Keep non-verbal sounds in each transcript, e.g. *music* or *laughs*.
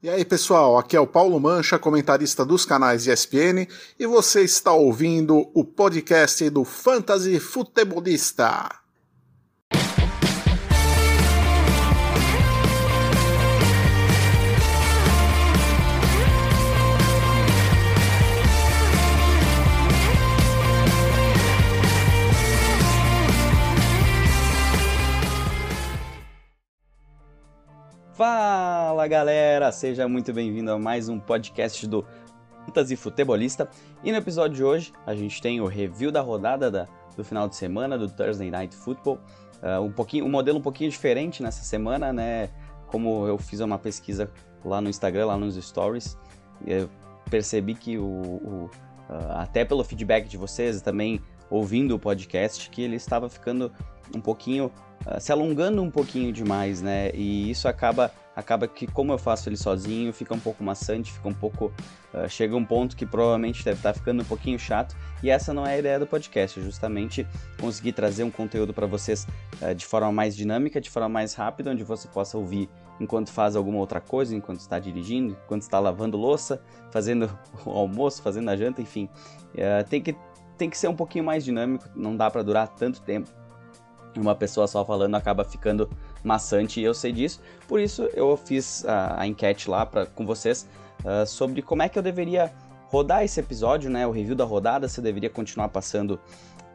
E aí, pessoal, aqui é o Paulo Mancha, comentarista dos canais ESPN, e você está ouvindo o podcast do Fantasy Futebolista. Fala galera, seja muito bem-vindo a mais um podcast do Fantasy Futebolista. E no episódio de hoje a gente tem o review da rodada da, do final de semana do Thursday Night Football. Uh, um, pouquinho, um modelo um pouquinho diferente nessa semana, né? Como eu fiz uma pesquisa lá no Instagram, lá nos stories, percebi que o, o uh, até pelo feedback de vocês também ouvindo o podcast, que ele estava ficando um pouquinho uh, se alongando um pouquinho demais, né? E isso acaba acaba que como eu faço ele sozinho, fica um pouco maçante, fica um pouco uh, chega um ponto que provavelmente deve estar ficando um pouquinho chato, e essa não é a ideia do podcast, é justamente conseguir trazer um conteúdo para vocês uh, de forma mais dinâmica, de forma mais rápida, onde você possa ouvir enquanto faz alguma outra coisa, enquanto está dirigindo, enquanto está lavando louça, fazendo *laughs* o almoço, fazendo a janta, enfim. Uh, tem que tem que ser um pouquinho mais dinâmico, não dá para durar tanto tempo uma pessoa só falando acaba ficando maçante e eu sei disso. Por isso eu fiz a, a enquete lá pra, com vocês uh, sobre como é que eu deveria rodar esse episódio, né? O review da rodada, se eu deveria continuar passando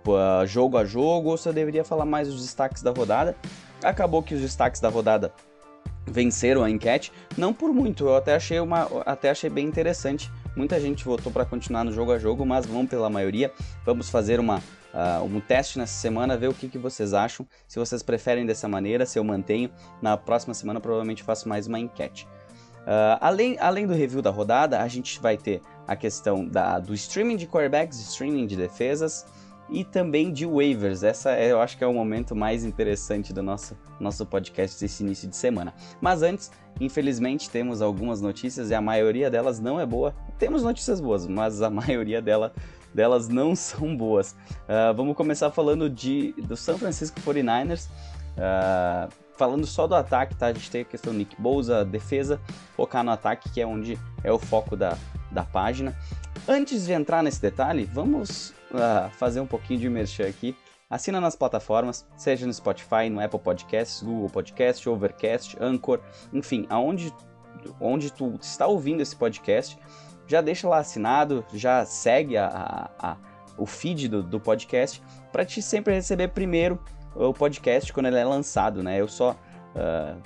uh, jogo a jogo ou se eu deveria falar mais os destaques da rodada. Acabou que os destaques da rodada venceram a enquete, não por muito, eu até achei, uma, até achei bem interessante. Muita gente votou para continuar no jogo a jogo, mas vamos pela maioria. Vamos fazer uma, uh, um teste nessa semana, ver o que, que vocês acham. Se vocês preferem dessa maneira, se eu mantenho, na próxima semana provavelmente faço mais uma enquete. Uh, além, além do review da rodada, a gente vai ter a questão da, do streaming de quarterbacks, streaming de defesas, e também de waivers. Essa é, eu acho que é o momento mais interessante do nosso, nosso podcast desse início de semana. Mas antes, infelizmente, temos algumas notícias e a maioria delas não é boa. Temos notícias boas, mas a *laughs* maioria dela, delas não são boas. Uh, vamos começar falando de, do San Francisco 49ers. Uh, ah, falando só do ataque, tá? A gente tem a questão do Nick Bosa, defesa, focar no ataque, que é onde é o foco da, da página. Antes de entrar nesse detalhe, vamos uh, fazer um pouquinho de merchan aqui. Assina nas plataformas, seja no Spotify, no Apple Podcasts, Google Podcast, Overcast, Anchor, enfim, aonde onde tu está ouvindo esse podcast, já deixa lá assinado, já segue a, a, a o feed do, do podcast para te sempre receber primeiro o podcast quando ele é lançado, né? Eu só uh,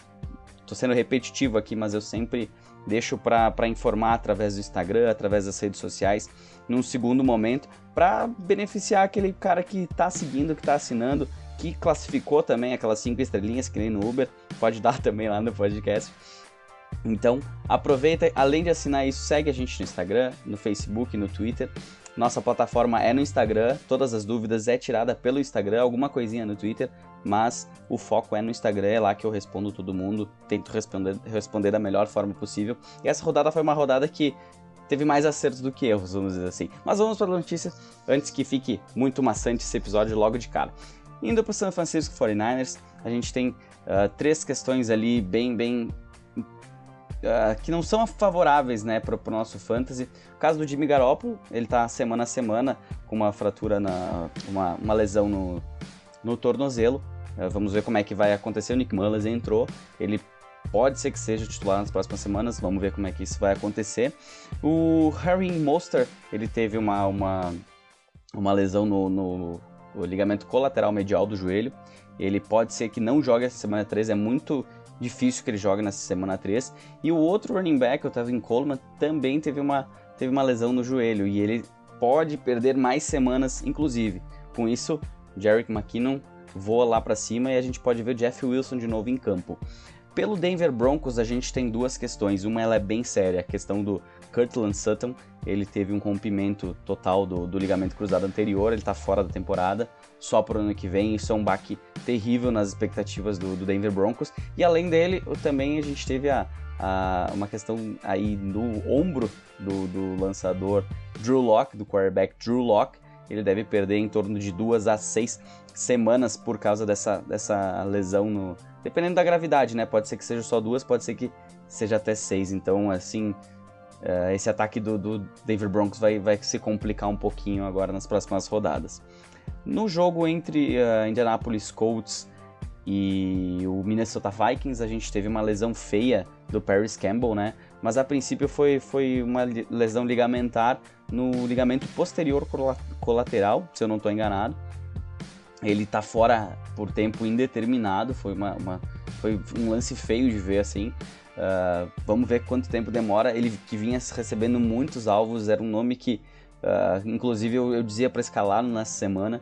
tô sendo repetitivo aqui, mas eu sempre deixo para informar através do Instagram, através das redes sociais, num segundo momento, para beneficiar aquele cara que está seguindo, que está assinando, que classificou também aquelas cinco estrelinhas que nem no Uber, pode dar *laughs* também lá no podcast. Então, aproveita, além de assinar isso, segue a gente no Instagram, no Facebook, no Twitter. Nossa plataforma é no Instagram, todas as dúvidas é tirada pelo Instagram, alguma coisinha no Twitter, mas o foco é no Instagram, é lá que eu respondo todo mundo, tento responder, responder da melhor forma possível. E essa rodada foi uma rodada que teve mais acertos do que erros, vamos dizer assim. Mas vamos para a notícia antes que fique muito maçante esse episódio logo de cara. Indo para o San Francisco 49ers, a gente tem uh, três questões ali bem, bem Uh, que não são favoráveis né, para o nosso fantasy. O caso do Jimmy Garoppolo, ele está semana a semana com uma fratura, na, uma, uma lesão no, no tornozelo. Uh, vamos ver como é que vai acontecer. O Nick Mullins entrou, ele pode ser que seja titular nas próximas semanas, vamos ver como é que isso vai acontecer. O Harry Monster, ele teve uma, uma, uma lesão no, no, no ligamento colateral medial do joelho. Ele pode ser que não jogue essa semana 3, é muito difícil que ele jogue nessa semana 3. E o outro running back, o Tevin Coleman, também teve uma, teve uma lesão no joelho e ele pode perder mais semanas, inclusive. Com isso, Jarek McKinnon voa lá para cima e a gente pode ver Jeff Wilson de novo em campo. Pelo Denver Broncos, a gente tem duas questões. Uma ela é bem séria, a questão do Kirtland Sutton. Ele teve um rompimento total do, do ligamento cruzado anterior, ele está fora da temporada, só para o ano que vem. Isso é um baque terrível nas expectativas do, do Denver Broncos. E além dele, também a gente teve a, a, uma questão aí no ombro do, do lançador Drew Locke, do quarterback Drew Locke. Ele deve perder em torno de duas a seis semanas por causa dessa, dessa lesão no, Dependendo da gravidade, né? Pode ser que seja só duas, pode ser que, seja até 6. Então, assim, uh, esse ataque do, do Denver Broncos vai, vai se complicar um pouquinho agora nas próximas rodadas. No jogo entre uh, Indianapolis Colts e o Minnesota Vikings, a gente teve uma lesão feia do Paris Campbell, né? Mas a princípio foi, foi uma lesão ligamentar no ligamento posterior colateral, se eu não estou enganado. Ele está fora por tempo indeterminado, foi, uma, uma, foi um lance feio de ver assim. Uh, vamos ver quanto tempo demora. Ele que vinha recebendo muitos alvos, era um nome que, uh, inclusive, eu, eu dizia para escalar nessa semana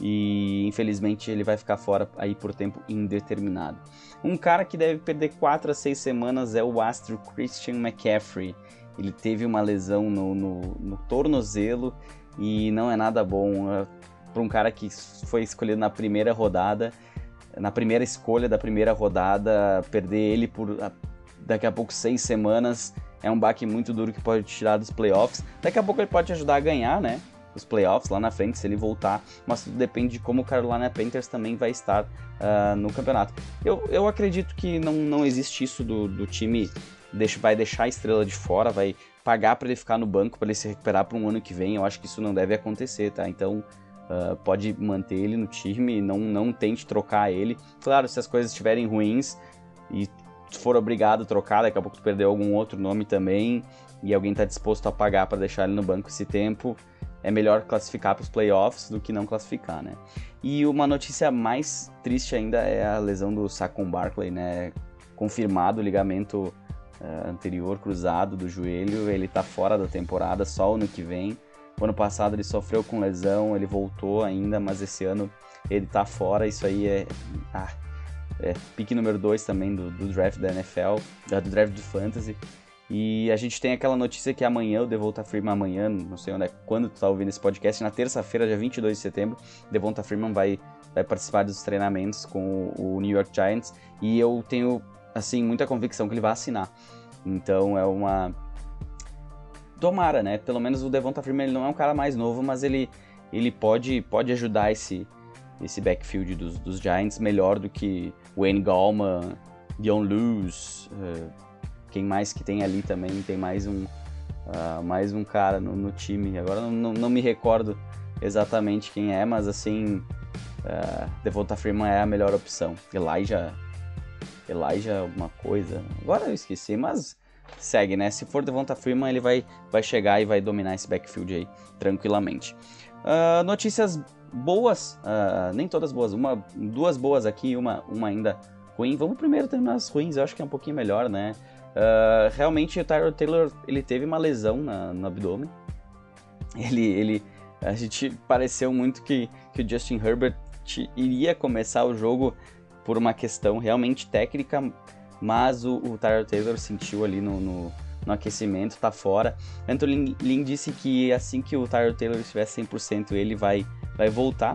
e infelizmente ele vai ficar fora aí por tempo indeterminado. Um cara que deve perder 4 a 6 semanas é o astro Christian McCaffrey. Ele teve uma lesão no, no, no tornozelo e não é nada bom é, para um cara que foi escolhido na primeira rodada, na primeira escolha da primeira rodada, perder ele por daqui a pouco seis semanas é um baque muito duro que pode tirar dos playoffs. Daqui a pouco ele pode te ajudar a ganhar, né? os playoffs lá na frente, se ele voltar, mas tudo depende de como o Carolina Panthers também vai estar uh, no campeonato. Eu, eu acredito que não, não existe isso do, do time deixa, vai deixar a estrela de fora, vai pagar para ele ficar no banco para ele se recuperar para um ano que vem. Eu acho que isso não deve acontecer, tá? Então uh, pode manter ele no time, não, não tente trocar ele. Claro, se as coisas estiverem ruins e for obrigado a trocar, daqui a pouco tu perdeu algum outro nome também e alguém está disposto a pagar para deixar ele no banco esse tempo, é melhor classificar para os playoffs do que não classificar, né? E uma notícia mais triste ainda é a lesão do Saquon Barkley, né? Confirmado o ligamento uh, anterior cruzado do joelho, ele está fora da temporada, só ano que vem. O ano passado ele sofreu com lesão, ele voltou ainda, mas esse ano ele está fora. Isso aí é, ah, é pique número 2 também do, do, draft da NFL, do draft do Fantasy. E a gente tem aquela notícia que amanhã, o Devonta Freeman amanhã, não sei onde é, quando tu tá ouvindo esse podcast, na terça-feira, dia 22 de setembro, Devonta Freeman vai, vai participar dos treinamentos com o, o New York Giants e eu tenho, assim, muita convicção que ele vai assinar. Então é uma... Tomara, né? Pelo menos o Devonta Freeman ele não é um cara mais novo, mas ele, ele pode, pode ajudar esse, esse backfield dos, dos Giants melhor do que Wayne Gallman, Dion Lewis... Uh, quem mais que tem ali também, tem mais um, uh, mais um cara no, no time. Agora não, não, não, me recordo exatamente quem é, mas assim, uh, Devonta Freeman é a melhor opção. Elijah, Elijah alguma coisa, agora eu esqueci, mas segue, né? Se for Devonta Freeman, ele vai, vai chegar e vai dominar esse backfield aí tranquilamente. Uh, notícias boas, uh, nem todas boas, uma, duas boas aqui, uma, uma ainda ruim. Vamos primeiro terminar as ruins, eu acho que é um pouquinho melhor, né? Uh, realmente o Tyler Taylor ele teve uma lesão na, no abdômen. Ele, ele, a gente pareceu muito que, que o Justin Herbert iria começar o jogo por uma questão realmente técnica, mas o, o Tyler Taylor sentiu ali no, no, no aquecimento, tá fora. Anthony Lynn disse que assim que o Tyler Taylor estiver 100% ele vai, vai voltar.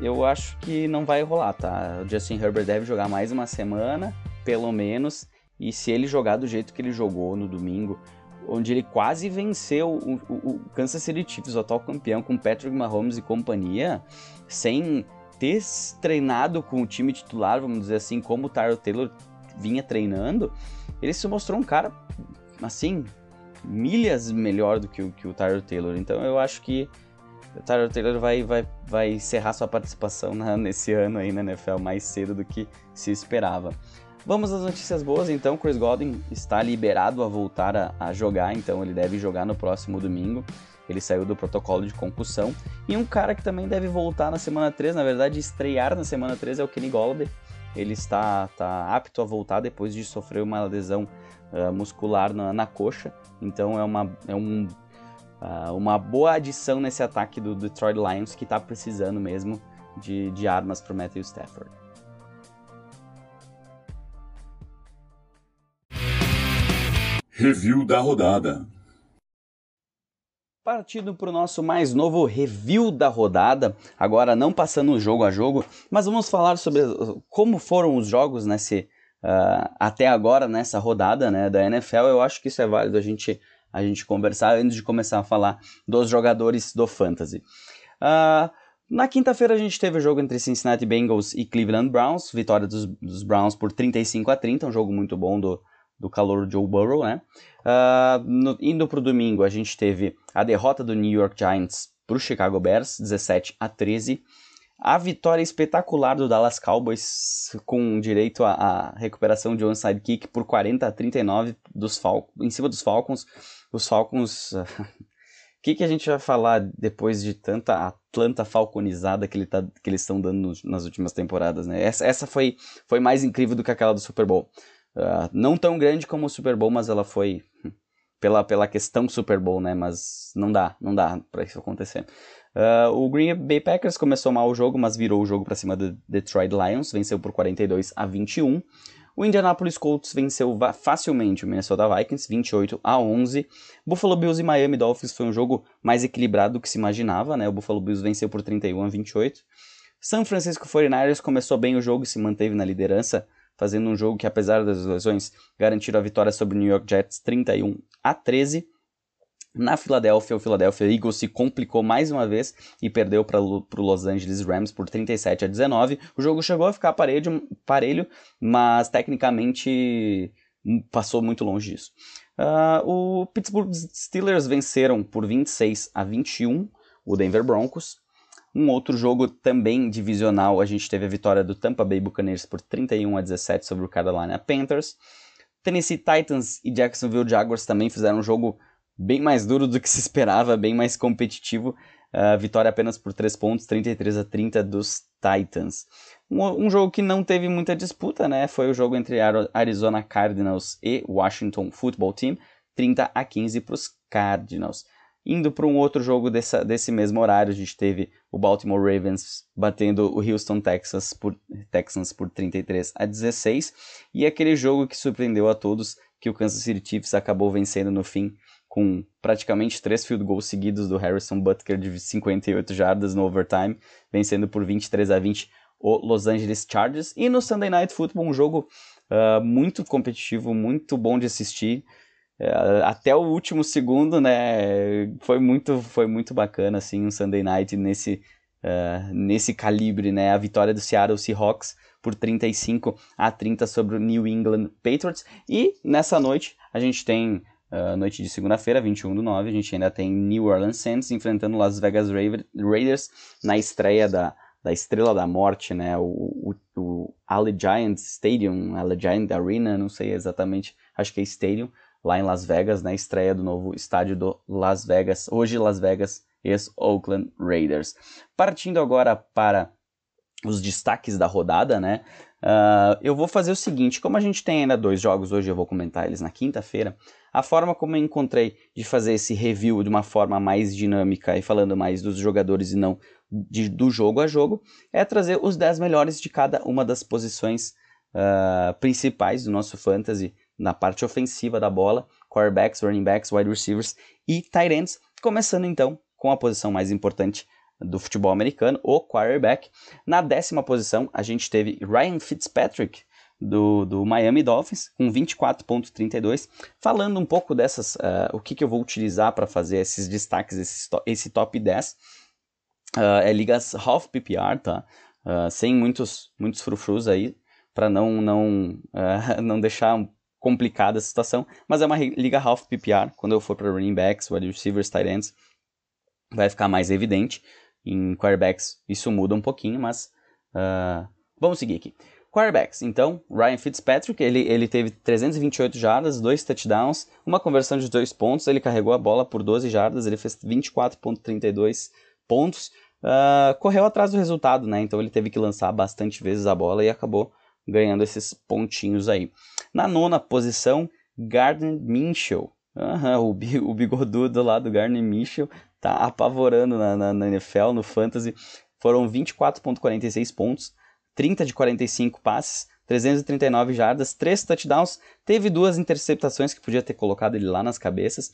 Eu acho que não vai rolar, tá? O Justin Herbert deve jogar mais uma semana, pelo menos. E se ele jogar do jeito que ele jogou no domingo, onde ele quase venceu o, o, o Kansas City Chiefs, o atual campeão, com Patrick Mahomes e companhia, sem ter treinado com o time titular, vamos dizer assim, como o Tyler Taylor vinha treinando, ele se mostrou um cara, assim, milhas melhor do que o, que o Tyler Taylor. Então eu acho que o Tyler Taylor vai, vai, vai encerrar sua participação na, *laughs* nesse ano aí na NFL mais cedo do que se esperava. Vamos às notícias boas, então. Chris Godwin está liberado a voltar a, a, jogar, então ele deve jogar no próximo domingo. Ele saiu do protocolo de concussão. E um cara que também deve voltar na semana 3, na verdade, estrear na semana 3 é o Kenny Golladay. Ele está, está apto a voltar depois de sofrer uma lesão uh, muscular na, na, coxa. Então é uma, é um, uh, uma boa adição nesse ataque do Detroit Lions que está precisando mesmo de, de armas para o Matthew Stafford. Review da rodada. Partindo para o nosso mais novo review da rodada, agora não passando jogo a jogo, mas vamos falar sobre como foram os jogos nesse, uh, até agora nessa rodada né, da NFL. Eu acho que isso é válido a gente, a gente conversar antes de começar a falar dos jogadores do Fantasy. Uh, na quinta-feira a gente teve o jogo entre Cincinnati Bengals e Cleveland Browns, vitória dos, dos Browns por 35 a 30, um jogo muito bom do, do calor Joe Burrow, né? Uh, no, indo para o domingo, a gente teve a derrota do New York Giants para o Chicago Bears, 17 a 13. A vitória espetacular do Dallas Cowboys, com direito à, recuperação de onside kick por 40 a 39 dos Fal em cima dos Falcons. Os Falcons. O *laughs* que, que a gente vai falar depois de tanta Atlanta falconizada que, ele tá, que eles estão dando nas últimas temporadas, né? Essa, essa foi, foi mais incrível do que aquela do Super Bowl. Uh, não tão grande como o Super Bowl, mas ela foi pela, pela questão Super Bowl, né? Mas não dá, não dá para isso acontecer. Uh, o Green Bay Packers começou mal o jogo, mas virou o jogo para cima do Detroit Lions, venceu por 42 a 21. O Indianapolis Colts venceu facilmente o Minnesota Vikings, 28 a 11. Buffalo Bills e Miami Dolphins foi um jogo mais equilibrado do que se imaginava, né? O Buffalo Bills venceu por 31 a 28. San Francisco 49ers começou bem o jogo e se manteve na liderança, fazendo um jogo que, apesar das lesões, garantiu a vitória sobre o New York Jets 31 a 13. Na Filadélfia, o Philadelphia Eagles se complicou mais uma vez e perdeu para o Los Angeles Rams por 37 a 19. O jogo chegou a ficar parelho, parelho mas tecnicamente hum, passou muito longe disso. Uh, o Pittsburgh Steelers venceram por 26 a 21 o Denver Broncos. Um outro jogo também divisional, a gente teve a vitória do Tampa Bay Buccaneers por 31 a 17 sobre o Carolina Panthers. Tennessee Titans e Jacksonville Jaguars também fizeram um jogo bem mais duro do que se esperava, bem mais competitivo. Uh, vitória apenas por 3 pontos, 33 a 30 dos Titans. Um, um, jogo que não teve muita disputa, né? Foi o jogo entre Arizona Cardinals e Washington Football Team, 30 a 15 para os Cardinals. Indo para um outro jogo dessa, desse mesmo horário, a gente teve o Baltimore Ravens batendo o Houston Texas por, Texans por 33 a 16. E aquele jogo que surpreendeu a todos, que o Kansas City Chiefs acabou vencendo no fim com praticamente três field goals seguidos do Harrison Butker de 58 jardas no overtime, vencendo por 23 a 20 o Los Angeles Chargers. E no Sunday Night Football, um jogo uh, muito competitivo, muito bom de assistir. Uh, até o último segundo, né? Foi muito, foi muito bacana, assim, um Sunday Night nesse, uh, nesse calibre, né? A vitória do Seattle Seahawks por 35 a 30 sobre o New England Patriots. E nessa noite a gente tem Uh, noite de segunda-feira, 21 do 9, a gente ainda tem New Orleans Saints enfrentando Las Vegas Raiders na estreia da, da Estrela da Morte, né? O, o, o Allegiant Stadium, Allegiant Arena, não sei exatamente, acho que é Stadium, lá em Las Vegas, na estreia do novo estádio do Las Vegas, hoje Las Vegas ex-Oakland Raiders. Partindo agora para os destaques da rodada, né? Uh, eu vou fazer o seguinte: como a gente tem ainda dois jogos hoje, eu vou comentar eles na quinta-feira. A forma como eu encontrei de fazer esse review de uma forma mais dinâmica e falando mais dos jogadores e não de, do jogo a jogo é trazer os 10 melhores de cada uma das posições uh, principais do nosso fantasy na parte ofensiva da bola: quarterbacks, running backs, wide receivers e tight ends. Começando então com a posição mais importante do futebol americano, o quarterback. Na décima posição, a gente teve Ryan Fitzpatrick, do, do Miami Dolphins, com 24,32. Falando um pouco dessas, uh, o que, que eu vou utilizar para fazer esses destaques, esse, esse top 10, uh, é ligas half PPR, tá? Uh, sem muitos, muitos frufrus aí, para não, não, *laughs* não deixar complicada a situação, mas é uma liga half PPR, quando eu for para running backs, wide receivers, tight ends, vai ficar mais evidente. Em quarterbacks isso muda um pouquinho, mas uh, vamos seguir aqui. Quarterbacks, então, Ryan Fitzpatrick, ele, ele teve 328 jardas, dois touchdowns, uma conversão de dois pontos, ele carregou a bola por 12 jardas, ele fez 24.32 pontos, uh, correu atrás do resultado, né? Então ele teve que lançar bastante vezes a bola e acabou ganhando esses pontinhos aí. Na nona posição, Gardner Minshew. Uhum, o, bigodudo lá do Gardner Minshew tá apavorando na, na, na NFL, no Fantasy. Foram 24,46 pontos, 30 de 45 passes, 339 jardas, 3 touchdowns, teve duas interceptações que podia ter colocado ele lá nas cabeças,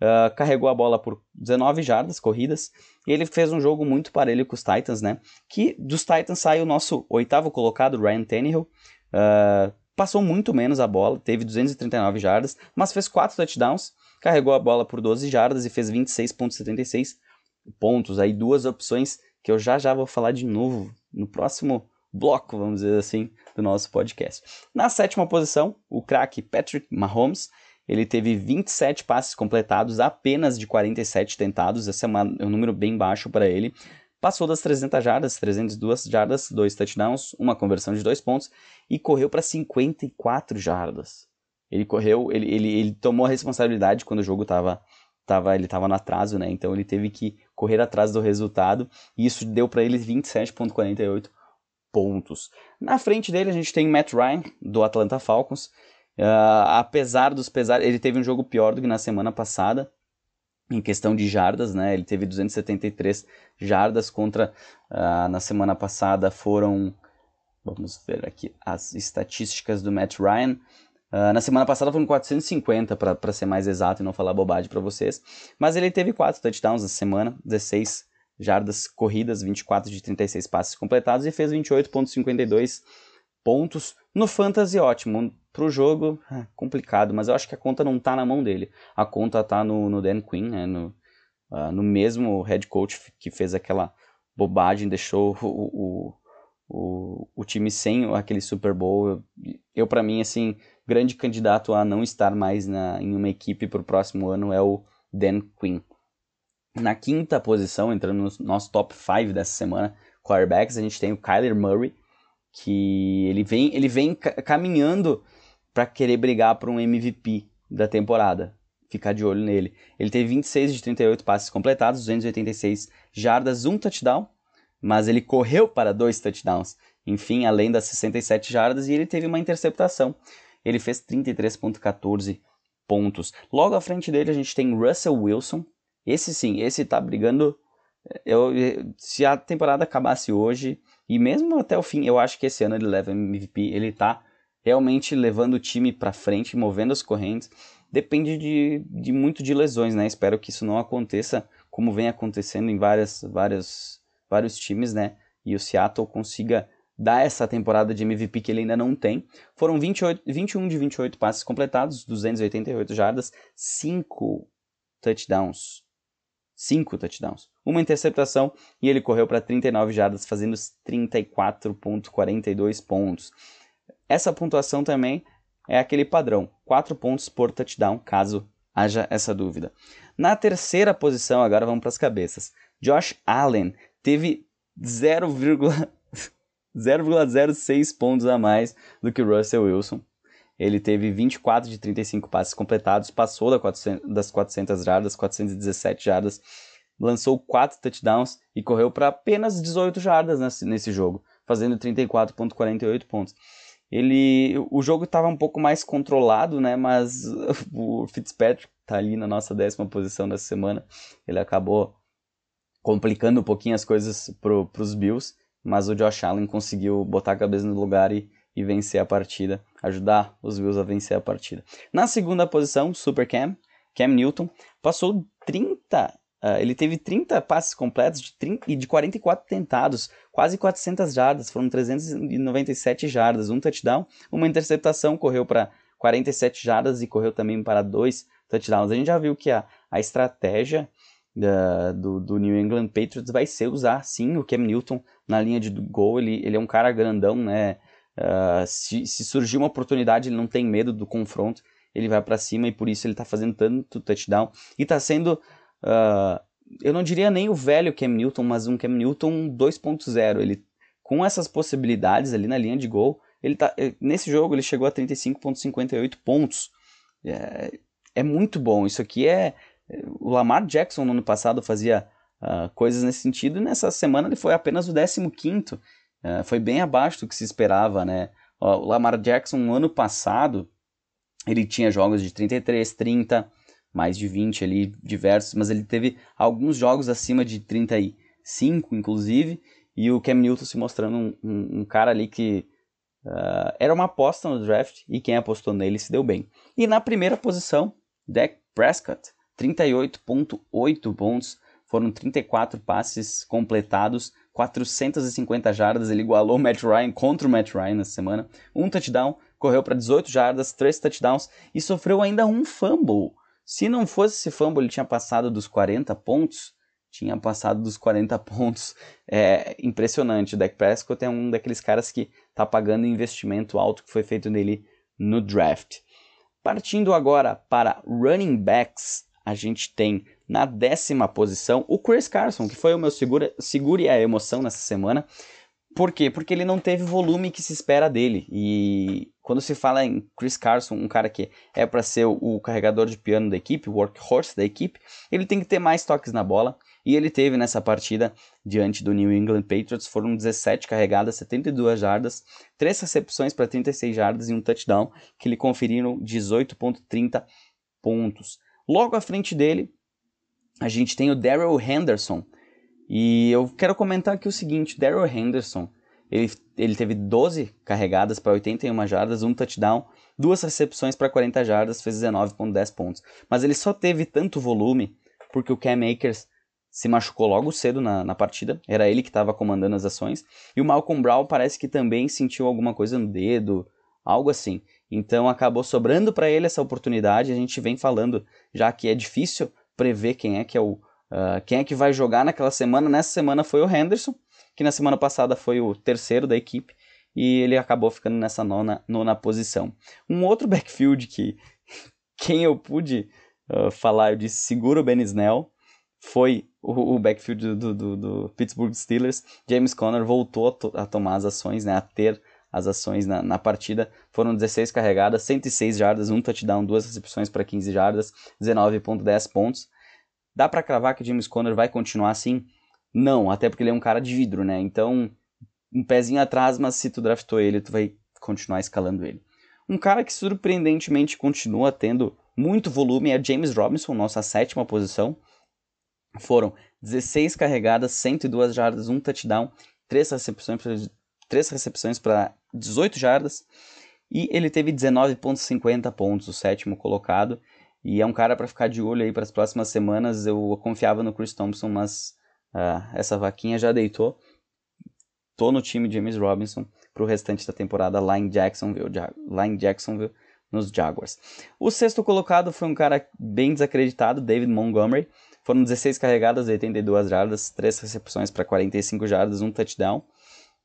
uh, carregou a bola por 19 jardas corridas, e ele fez um jogo muito parelho com os Titans, né? Que dos Titans sai o nosso oitavo colocado, Ryan Tannehill, uh, passou muito menos a bola, teve 239 jardas, mas fez 4 touchdowns, carregou a bola por 12 jardas e fez 26,76 pontos. Aí duas opções que eu já já vou falar de novo no próximo bloco, vamos dizer assim, do nosso podcast. Na sétima posição, o craque Patrick Mahomes, ele teve 27 passes completados, apenas de 47 tentados, esse é, uma, é um número bem baixo para ele. Passou das 300 jardas, 302 jardas, dois touchdowns, uma conversão de dois pontos e correu para 54 jardas. Ele correu, ele, ele, ele tomou a responsabilidade quando o jogo estava tava, ele estava no atraso, né? Então ele teve que correr atrás do resultado e isso deu para ele 27.48 pontos. Na frente dele a gente tem Matt Ryan do Atlanta Falcons. Uh, apesar dos pesares, ele teve um jogo pior do que na semana passada em questão de jardas, né? Ele teve 273 jardas contra uh, na semana passada foram vamos ver aqui as estatísticas do Matt Ryan. Uh, na semana passada foram 450, para ser mais exato e não falar bobagem para vocês. Mas ele teve 4 touchdowns essa semana, 16 jardas corridas, 24 de 36 passes completados e fez 28,52 pontos. No Fantasy, ótimo. Pro jogo, é complicado, mas eu acho que a conta não tá na mão dele. A conta tá no, no Dan Quinn, né, no, uh, no mesmo head coach que fez aquela bobagem, deixou o, o, o, o time sem aquele Super Bowl. Eu, eu para mim, assim, grande candidato a não estar mais na, em uma equipe para o próximo ano é o Dan Quinn. Na quinta posição, entrando no nosso top 5 dessa semana, quarterbacks, a gente tem o Kyler Murray, que ele vem, ele vem caminhando para querer brigar por um MVP da temporada. Ficar de olho nele. Ele teve 26 de 38 passes completados, 286 jardas, um touchdown, mas ele correu para dois touchdowns. Enfim, além das 67 jardas, e ele teve uma interceptação ele fez 33,14 pontos. Logo à frente dele a gente tem Russell Wilson. Esse sim, esse tá brigando. Eu, se a temporada acabasse hoje, e mesmo até o fim, eu acho que esse ano ele leva MVP. Ele tá realmente levando o time para frente, movendo as correntes. Depende de, de muito de lesões, né? Espero que isso não aconteça como vem acontecendo em várias, várias, vários times, né? E o Seattle consiga dar essa temporada de MVP que ele ainda não tem. Foram 28, 21 de 28 passes completados, 288 jardas, 5 touchdowns. 5 touchdowns. Uma interceptação e ele correu para 39 jardas, fazendo 34,42 pontos. Essa pontuação também é aquele padrão: 4 pontos por touchdown, caso haja essa dúvida. Na terceira posição, agora vamos para as cabeças. Josh Allen teve 0, 0,06 *laughs* pontos a mais do que Russell Wilson. Ele teve 24 de 35 passes completados, passou das 400 jardas, 417 jardas, lançou 4 touchdowns e correu para apenas 18 jardas nesse jogo, fazendo 34,48 pontos. Ele, o jogo estava um pouco mais controlado, né? Mas *laughs* o Fitzpatrick está ali na nossa décima posição dessa semana. Ele acabou complicando um pouquinho as coisas para os Bills mas o Josh Allen conseguiu botar a cabeça no lugar e, e vencer a partida, ajudar os Bills a vencer a partida. Na segunda posição, Super Cam, Cam Newton, passou 30, uh, ele teve 30 passes completos de, 30, de 44 tentados, quase 400 jardas, foram 397 jardas, um touchdown, uma interceptação, correu para 47 jardas e correu também para dois touchdowns. A gente já viu que a, a estratégia do, do, New England Patriots vai ser usar sim o Cam Newton na linha de gol. Ele, ele é um cara grandão, né? Uh, se, se surgir uma oportunidade, ele não tem medo do confronto, ele vai para cima e por isso ele tá fazendo tanto touchdown e tá sendo. Uh, eu não diria nem o velho Cam Newton, mas um Cam Newton 2.0. Ele com essas possibilidades ali na linha de gol, ele tá eh, nesse jogo ele chegou a 35.58 pontos. É, é muito bom. Isso aqui é o Lamar Jackson no ano passado fazia uh, coisas nesse sentido e nessa semana ele foi apenas o 15 uh, ah, foi bem abaixo do que se esperava, né? O Lamar Jackson no ano passado ele tinha jogos de 33, 30, mais de 20 ali, diversos, mas ele teve alguns jogos acima de 35, inclusive, e o Cam Newton se mostrando um, um, um cara ali que uh, era uma aposta no draft e quem apostou nele se deu bem. E na primeira posição, Dak Prescott, 38,8 pontos, foram 34 passes completados, 450 jardas, ele igualou o Matt Ryan contra o Matt Ryan nessa semana, um touchdown, correu para 18 jardas, 3 touchdowns e sofreu ainda um fumble. Se não fosse esse fumble, ele tinha passado dos 40 pontos, tinha passado dos 40 *laughs* pontos. É impressionante. O Dak Prescott é um daqueles caras que está pagando investimento alto que foi feito nele no draft. Partindo agora para running backs, a gente tem na décima posição o Chris Carson, que foi o meu segura, segure a emoção nessa semana. Por quê? Porque ele não teve volume que se espera dele. E quando se fala em Chris Carson, um cara que é para ser o, o, carregador de piano da equipe, o workhorse da equipe, ele tem que ter mais toques na bola. E ele teve nessa partida diante do New England Patriots, foram 17 carregadas, 72 jardas, 3 recepções para 36 jardas e um touchdown, que lhe conferiram 18.30 pontos. Logo à frente dele, a gente tem o Daryl Henderson, e eu quero comentar aqui o seguinte: Daryl Henderson, ele, ele teve 12 carregadas para 81 jardas, um touchdown, duas recepções para 40 jardas, fez 19,10 pontos. Mas ele só teve tanto volume porque o Cam Akers se machucou logo cedo na, na partida, era ele que estava comandando as ações, e o Malcolm Brown parece que também sentiu alguma coisa no dedo, algo assim. Então acabou sobrando para ele essa oportunidade. A gente vem falando já que é difícil prever quem é que é o, Uh, quem é que vai jogar naquela semana? Nessa semana foi o Henderson, que na semana passada foi o terceiro da equipe, e ele acabou ficando nessa nona, nona posição. Um outro *laughs* backfield que quem eu pude uh, falar, eu disse segura o Ben Snell, foi o, o backfield do, do, do, Pittsburgh Steelers. James Conner voltou a, to a, tomar as ações, né, a ter as ações na, na partida. Foram 16 carregadas, 106 jardas, um touchdown, duas recepções para 15 jardas, 19.10 pontos. Dá para cravar que James Conner vai continuar assim? Não, até porque ele é um cara de vidro, né? Então, um pezinho atrás, mas se tu draftou ele, tu vai continuar escalando ele. Um cara que surpreendentemente continua tendo muito volume é James Robinson, nossa sétima posição. Foram 16 carregadas, 102 jardas, um touchdown, 3 recepções, 3 recepções para 18 jardas. E ele teve 19,50 pontos, o sétimo colocado. E é um cara para ficar de olho aí para as próximas semanas. Eu confiava no Chris Thompson, mas uh, essa vaquinha já deitou. Tô no time de James Robinson para o restante da temporada lá em Jacksonville, lá em Jacksonville nos Jaguars. O sexto colocado foi um cara bem desacreditado, David Montgomery. Foram 16 carregadas, 82 jardas, 3 recepções para 45 jardas, um touchdown.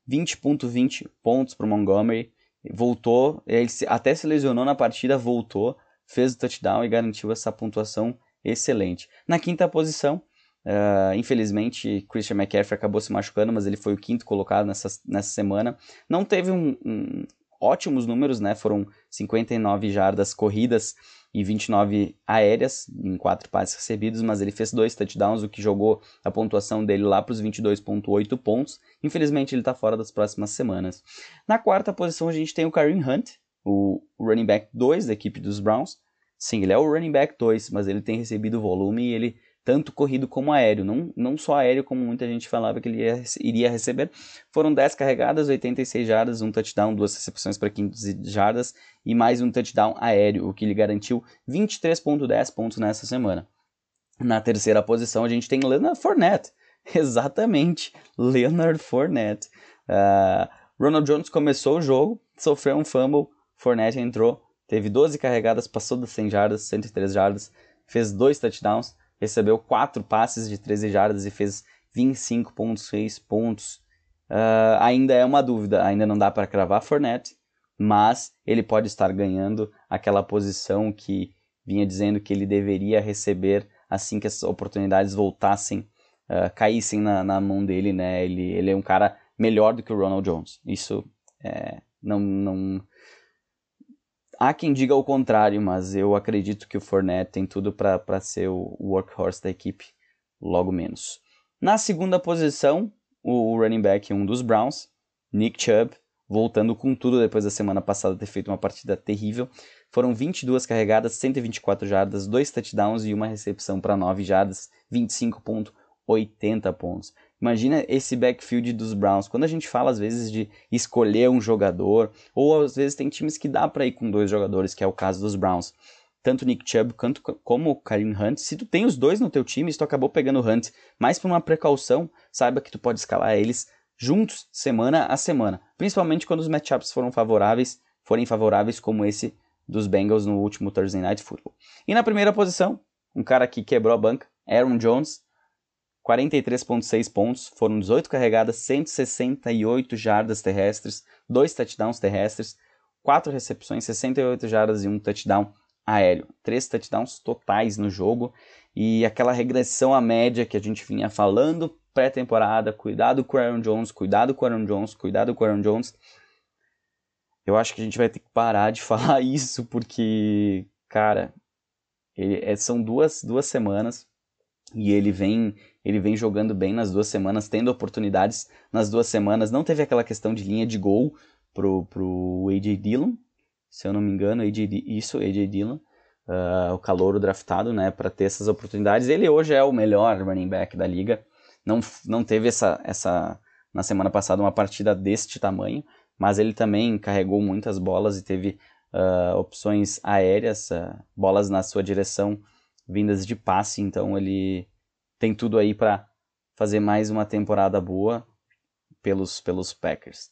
20.20 pontos para Montgomery. Voltou, ele até se lesionou na partida, voltou fez o touchdown e garantiu essa pontuação excelente. Na quinta posição, uh, infelizmente, Christian McCaffrey acabou se machucando, mas ele foi o quinto colocado nessa, nessa semana. Não teve um, um ótimos números, né? Foram 59 jardas corridas e 29 aéreas em quatro passes recebidos, mas ele fez dois touchdowns, o que jogou a pontuação dele lá para os 22.8 pontos. Infelizmente ele está fora das próximas semanas. Na quarta posição a gente tem o Kareem Hunt, o running back 2 da equipe dos Browns. Sim, ele é o running back 2, mas ele tem recebido volume e ele tanto corrido como aéreo, não, não só aéreo como muita gente falava que ele ia, iria receber. Foram 10 carregadas, 86 jardas, um touchdown, duas recepções para 15 jardas e mais um touchdown aéreo, o que lhe garantiu 23.10 pontos nessa semana. Na terceira posição a gente tem Leonard Fournette, *laughs* exatamente, Leonard Fournette. Uh, Ronald Jones começou o jogo, sofreu um fumble, Fournette entrou, teve 12 carregadas, passou das 100 jardas, 103 jardas, fez dois touchdowns, recebeu quatro passes de 13 jardas e fez 25.6 pontos. Uh, ainda é uma dúvida, ainda não dá para cravar Fournette, mas ele pode estar ganhando aquela posição que vinha dizendo que ele deveria receber assim que as oportunidades voltassem, uh, caíssem na, na, mão dele, né? Ele, ele é um cara melhor do que o Ronald Jones. Isso é, não, não, Há quem diga o contrário, mas eu acredito que o Fournette tem tudo para ser o workhorse da equipe, logo menos. Na segunda posição, o running back, um dos Browns, Nick Chubb, voltando com tudo depois da semana passada ter feito uma partida terrível. Foram 22 carregadas, 124 jardas, 2 touchdowns e uma recepção para 9 jardas, 25.80 pontos. Imagina esse backfield dos Browns. Quando a gente fala às vezes de escolher um jogador, ou às vezes tem times que dá para ir com dois jogadores, que é o caso dos Browns. Tanto Nick Chubb quanto, como o Kareem Hunt. Se tu tem os dois no teu time, se tu acabou pegando o Hunt, mais por uma precaução, saiba que tu pode escalar eles juntos, semana a semana. Principalmente quando os matchups foram favoráveis, forem favoráveis como esse dos Bengals no último Thursday Night Football. E na primeira posição, um cara que quebrou a banca, Aaron Jones, 43,6 pontos, foram 18 carregadas, 168 jardas terrestres, 2 touchdowns terrestres, 4 recepções, 68 jardas e 1 touchdown aéreo. 3 touchdowns totais no jogo e aquela regressão à média que a gente vinha falando pré-temporada, cuidado com o Aaron Jones, cuidado com o Aaron Jones, cuidado com o Aaron Jones. Eu acho que a gente vai ter que parar de *laughs* falar isso porque, cara, ele, é, são duas, duas semanas e ele vem ele vem jogando bem nas duas semanas, tendo oportunidades nas duas semanas. Não teve aquela questão de linha de gol pro, pro AJ Dillon, se eu não me engano, AJ, isso, AJ Dillon, uh, o calouro draftado, né, para ter essas oportunidades. Ele hoje é o melhor running back da liga. Não, não teve essa, essa, na semana passada, uma partida deste tamanho, mas ele também carregou muitas bolas e teve uh, opções aéreas, uh, bolas na sua direção vindas de passe, então ele tem tudo aí para fazer mais uma temporada boa pelos, pelos Packers.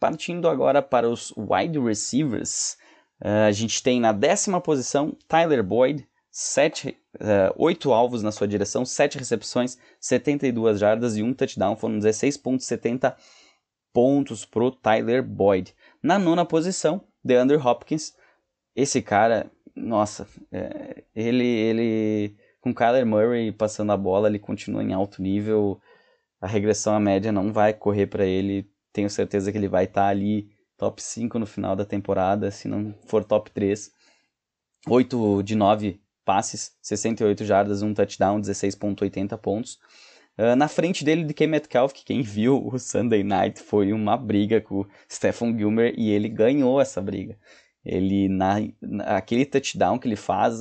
Partindo agora para os wide receivers, uh, a gente tem na décima posição Tyler Boyd, sete, uh, oito alvos na sua direção, sete recepções, 72 jardas e um touchdown, foram 16.70 pontos pro Tyler Boyd. Na nona posição, DeAndre Hopkins, esse cara, nossa, é, ele, ele com Kyler Murray passando a bola, ele continua em alto nível. A regressão à média não vai correr para ele. Tenho certeza que ele vai estar tá ali top 5 no final da temporada, se não for top 3. 8 de 9 passes, 68 jardas, um touchdown, 16.80 pontos. Uh, na frente dele, DK Metcalf, que quem viu o Sunday Night foi uma briga com o Stephen Gilmer e ele ganhou essa briga. Ele, na, na aquele touchdown que ele faz,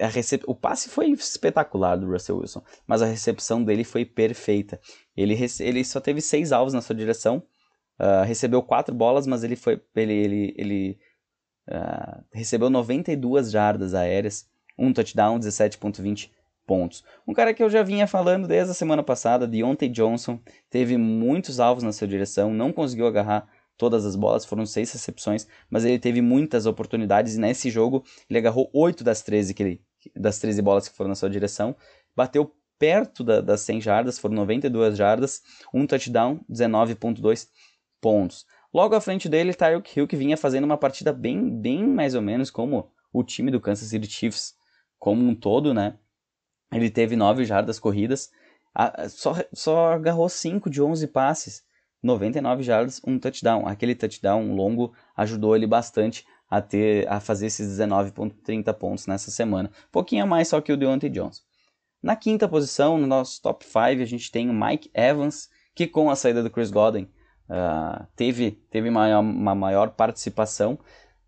a recep... o passe foi espetacular do Russell Wilson, mas a recepção dele foi perfeita. Ele, rece... ele só teve seis alvos na sua direção, uh, recebeu quatro bolas, mas ele foi ele, ele, ele uh, recebeu 92 jardas aéreas, um touchdown, 17.20 pontos. Um cara que eu já vinha falando desde a semana passada, Deontay Johnson, teve muitos alvos na sua direção, não conseguiu agarrar todas as bolas, foram seis recepções, mas ele teve muitas oportunidades e nesse jogo ele agarrou oito das 13, que ele, das 13 bolas que foram na sua direção, bateu perto da, das 100 jardas, foram 92 jardas, um touchdown, 19.2 pontos. Logo à frente dele, Tyreek Hill, que vinha fazendo uma partida bem, bem mais ou menos como o time do Kansas City Chiefs como um todo, né? Ele teve 9 jardas corridas, só, só agarrou 5 de 11 passes. 99 jardas, um touchdown. Aquele touchdown longo ajudou ele bastante a ter a fazer esses 19.30 pontos nessa semana. Pouquinho a mais só que o Deontay Johnson. Na quinta posição, no nosso top 5, a gente tem o Mike Evans, que com a saída do Chris Godwin uh, teve, teve uma, uma maior participação.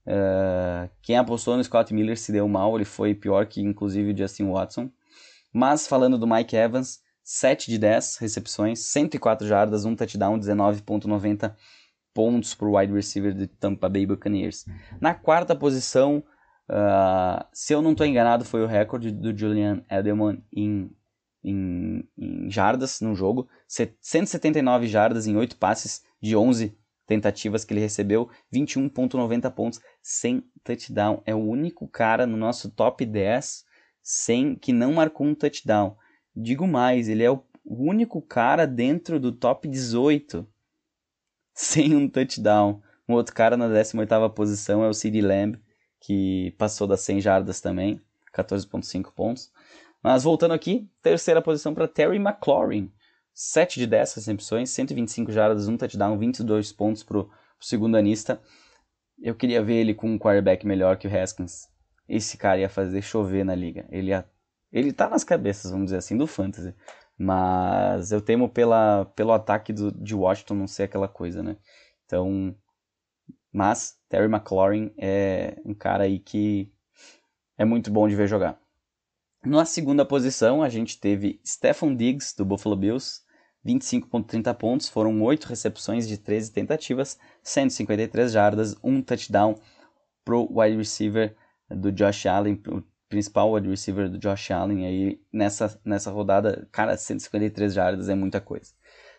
Uh, quem apostou no Scott Miller se deu mal, ele foi pior que inclusive o Justin Watson. Mas falando do Mike Evans, 7 de 10 recepções, 104 jardas, um touchdown, 19.90 pontos para o wide receiver de Tampa Bay Buccaneers. Na quarta posição, uh, se eu não estou enganado, foi o recorde do Julian Edelman em, em, em jardas no jogo. 179 jardas em 8 passes de 11 tentativas que ele recebeu, 21.90 pontos sem touchdown. É o único cara no nosso top 10 sem que não marcou um touchdown. Digo mais, ele é o único cara dentro do top 18 sem um touchdown. Um outro cara na 18ª posição é o CeeDee Lamb, que passou das 100 jardas também, 14.5 pontos. Mas voltando aqui, terceira posição para Terry McLaurin, 7 de 10 recepções, 125 jardas, um touchdown, 22 pontos para o segundo anista. Eu queria ver ele com um quarterback melhor que o Haskins. Esse cara ia fazer chover na liga. Ele ia ele tá nas cabeças, vamos dizer assim, do fantasy. Mas eu temo pela, pelo ataque do, de Washington não ser aquela coisa, né? Então, mas Terry McLaurin é um cara aí que é muito bom de ver jogar. Na segunda posição, a gente teve Stephon Diggs, do Buffalo Bills, 25.30 pontos, foram 8 recepções de 13 tentativas, 153 jardas, um touchdown pro wide receiver do Josh Allen, principal wide receiver do Josh Allen aí nessa, nessa rodada, cara, 153 jardas é muita coisa.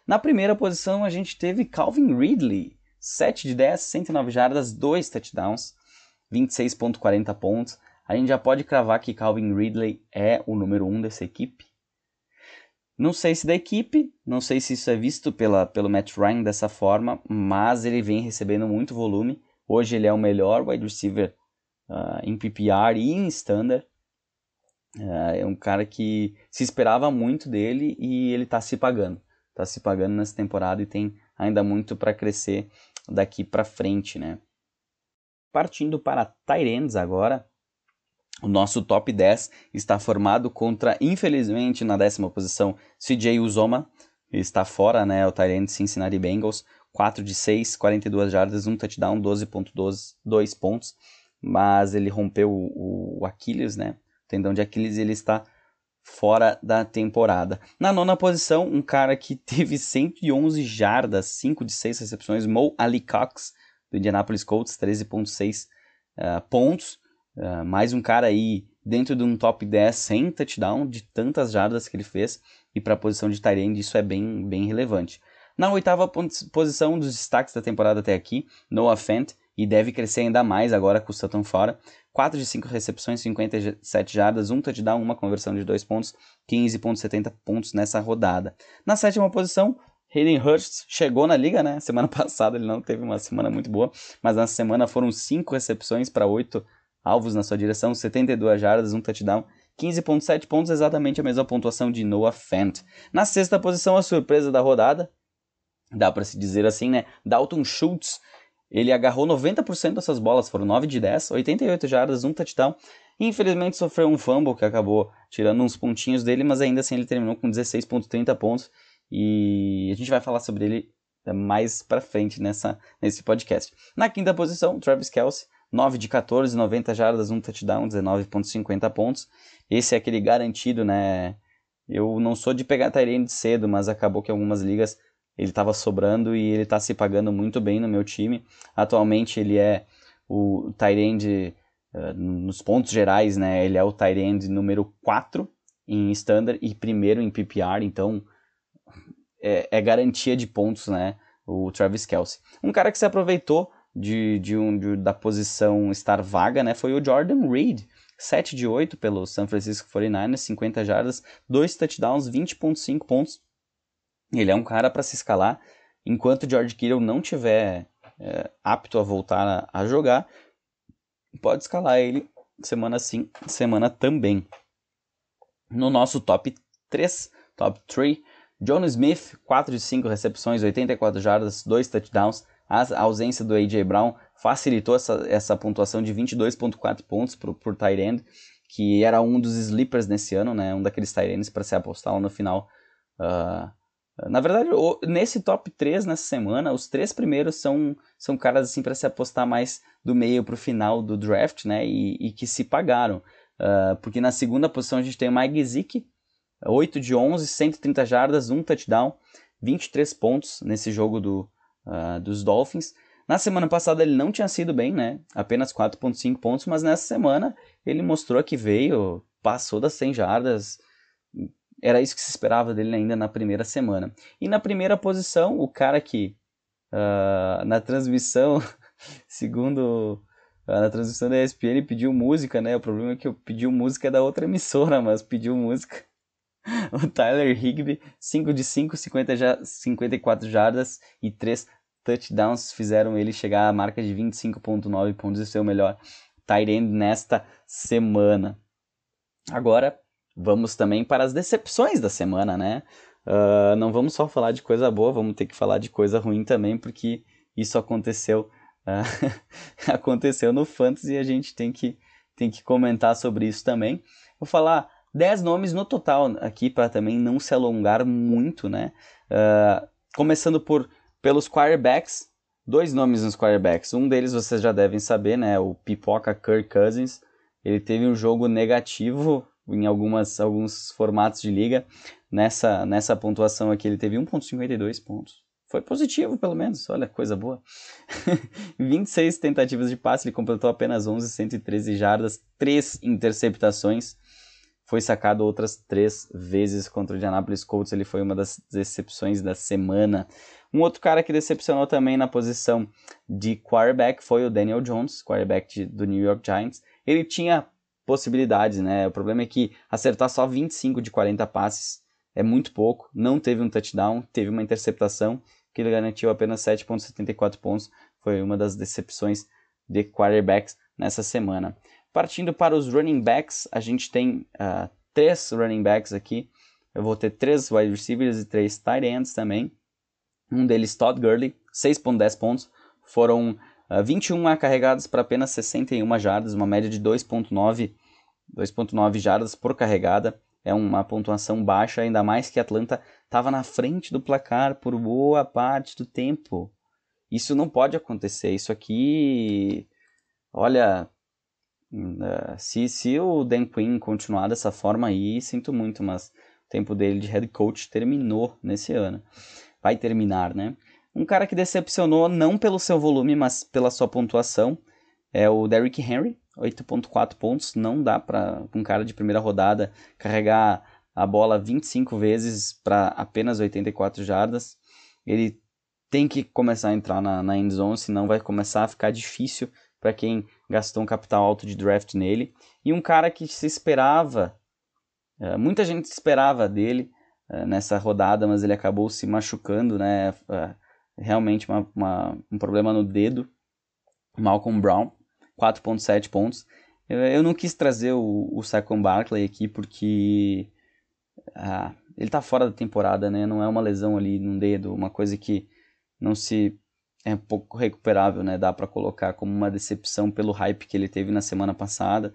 Na primeira posição a gente teve Calvin Ridley, 7 de 10, 109 jardas, 2 touchdowns, 26.40 pontos. A gente já pode cravar que Calvin Ridley é o número 1 um dessa equipe. Não sei se da equipe, não sei se isso é visto pela, pelo Matt Ryan dessa forma, mas ele vem recebendo muito volume. Hoje ele é o melhor wide receiver uh, em PPR e em standard. Uh, é um cara que se esperava muito dele e ele está se pagando. Está se pagando nessa temporada e tem ainda muito para crescer daqui para frente, né? Partindo para Tyrands agora, o nosso top 10 está formado contra, infelizmente, na décima posição, CJ Uzoma. Está fora, né? O Tyrant Cincinnati Bengals. 4 de 6, 42 jardas, 1 touchdown, 12.2 pontos. Mas ele rompeu o, o Aquiles, né? O tendão de Aquiles ele está fora da temporada. Na nona posição, um cara que *laughs* teve 111 jardas, 5 de 6 recepções, Mo Ali Cox, do Indianapolis Colts, 13.6 uh, pontos. Uh, mais um cara aí dentro de um top 10 sem touchdown, de tantas jardas que ele fez, e para a posição de tight isso é bem, bem relevante. Na oitava posição dos destaques da temporada até aqui, Noah Fent, e deve crescer ainda mais agora com o Sutton fora. 4 de 5 recepções, 57 jardas, um touchdown, uma conversão de 2 pontos, 15.70 pontos nessa rodada. Na sétima posição, Hayden Hurst chegou na liga, né? *laughs* Semana passada ele não teve uma semana muito boa, mas na semana foram 5 recepções para 8 alvos na sua direção, 72 jardas, um touchdown, 15.7 pontos, exatamente a mesma pontuação de Noah Fant. Na sexta posição, a surpresa da rodada, dá para se dizer assim, né? Dalton Schultz, ele agarrou 90% dessas bolas, foram 9 de 10, 88 jardas, um touchdown. Infelizmente sofreu um fumble que acabou tirando uns pontinhos dele, mas ainda assim ele terminou com 16.30 pontos e a gente vai falar sobre ele mais para frente nessa, nesse podcast. Na quinta posição, Travis Kelsey, 9 de 14, 90 jardas, um touchdown, 19.50 pontos. Esse é aquele garantido, né? Eu não sou de pegar Tyrande cedo, mas acabou que algumas ligas ele estava sobrando e ele está se pagando muito bem no meu time. Atualmente ele é o Tyrande uh, nos pontos gerais, né? Ele é o Tyrande número 4 em standard e primeiro em PPR, então é, é garantia de pontos, né? O Travis Kelsey. Um cara que se aproveitou de, de um, de, da posição estar vaga, né, foi o Jordan Reed. 7 de 8 pelo San Francisco 49ers, 50 jardas, 2 touchdowns, 20.5 pontos. Ele é um cara para se escalar. Enquanto George Kittle não tiver é, apto a voltar a, a, jogar, pode escalar ele semana sim, semana também. No nosso top 3, top 3, John Smith, 4 de 5 recepções, 84 jardas, 2 touchdowns, a ausência do A.J. Brown facilitou essa, essa pontuação de 22,4 pontos por, por Tyrend, que era um dos sleepers nesse ano, né? Um daqueles Tyrands para se apostar lá no final. Uh, na verdade, nesse top 3 nessa semana, os três primeiros são, são caras assim para se apostar mais do meio para o final do draft, né? E, e que se pagaram. Uh, porque na segunda posição a gente tem o Mike Zick, 8 de 11, 130 jardas, 1 touchdown, 23 pontos nesse jogo do, uh, dos Dolphins. Na semana passada ele não tinha sido bem, né? Apenas 4.5 pontos, mas nessa semana ele mostrou que veio, passou das 100 jardas. Era isso que se esperava dele ainda na primeira semana. E na primeira posição, o cara que uh, na transmissão, *laughs* segundo uh, na transmissão da ESPN pediu música, né? O problema é que eu pedi música da outra emissora, mas pediu música. *laughs* O Tyler Higby, 5 de 5, 50 já, 54 jardas e 3 touchdowns fizeram ele chegar à marca de 25.9 pontos e ser o melhor tight end nesta semana. Agora, vamos também para as decepções da semana, né? Uh, não vamos só falar de coisa boa, vamos ter que falar de coisa ruim também, porque isso aconteceu uh, *laughs* aconteceu no Fantasy e a gente tem que, tem que comentar sobre isso também. Vou falar 10 nomes no total aqui para também não se alongar muito, né? Uh, começando por pelos quarterbacks, dois nomes nos quarterbacks. Um deles vocês já devem saber, né? O Pipoca Kirk Cousins. Ele teve um jogo negativo em algumas, alguns formatos de liga. Nessa, nessa pontuação aqui, ele teve 1,52 pontos. Foi positivo, pelo menos. Olha, coisa boa. *laughs* 26 tentativas de passe, ele completou apenas 11, 113 jardas, 3 interceptações. Foi sacado outras três vezes contra o Indianapolis Colts. Ele foi uma das decepções da semana. Um outro cara que decepcionou também na posição de quarterback foi o Daniel Jones, quarterback de, do New York Giants. Ele tinha possibilidades, né? O problema é que acertar só 25 de 40 passes é muito pouco. Não teve um touchdown, teve uma interceptação que ele garantiu apenas 7,74 pontos. Foi uma das decepções de quarterbacks nessa semana. Partindo para os running backs, a gente tem uh, três running backs aqui. Eu vou ter três wide receivers e três tight ends também. Um deles, Todd Gurley, 6,10 pontos. Foram uh, ah, 21 carregadas para apenas 61 jardas, uma média de 2,9 2,9 jardas por carregada. É uma pontuação baixa, ainda mais que Atlanta estava na frente do placar por boa parte do tempo. Isso não pode acontecer. Isso aqui. Olha. Uh, se, se o Dan Quinn continuar dessa forma aí, sinto muito, mas o tempo dele de head coach terminou nesse ano. Vai terminar, né? Um cara que decepcionou não pelo seu volume, mas pela sua pontuação é o Derrick Henry, 8.4 pontos. Não dá para um cara de primeira rodada carregar a bola 25 vezes para apenas 84 jardas. Ele tem que começar a entrar na, na end zone, senão vai começar a ficar difícil para quem gastou um capital alto de draft nele. E um cara que se esperava, uh, muita gente esperava dele uh, nessa rodada, mas ele acabou se machucando, né? Realmente uma, uma, um problema no dedo. Malcolm Brown, 4.7 pontos. Eu, eu, não quis trazer o, o Saquon Barkley aqui porque ele tá fora da temporada, né? Não é uma lesão ali no dedo, uma coisa que não se é pouco recuperável, né? Dá para colocar como uma decepção pelo hype que ele teve na semana passada,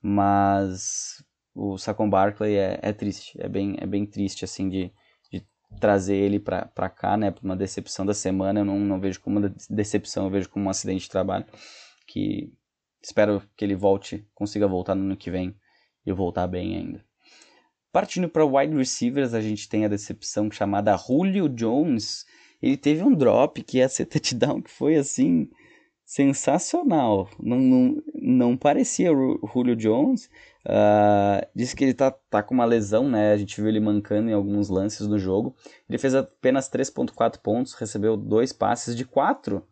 mas o Saquon Barkley é, é triste, é bem, é bem triste assim de trazer ele para cá, né? Para uma decepção da semana, eu não, não vejo como uma decepção, eu vejo como um acidente de trabalho que espero que ele volte, consiga voltar no ano que vem e voltar bem ainda. Partindo para wide receivers, a gente tem a decepção chamada Julio Jones, ele teve um drop que ia ser touchdown que foi assim sensacional. Não, não, não parecia o Julio Jones. Uh, disse que ele tá, tá com uma lesão, né? A gente viu ele mancando em alguns lances do jogo. Ele fez apenas 3.4 pontos, recebeu dois passes de quatro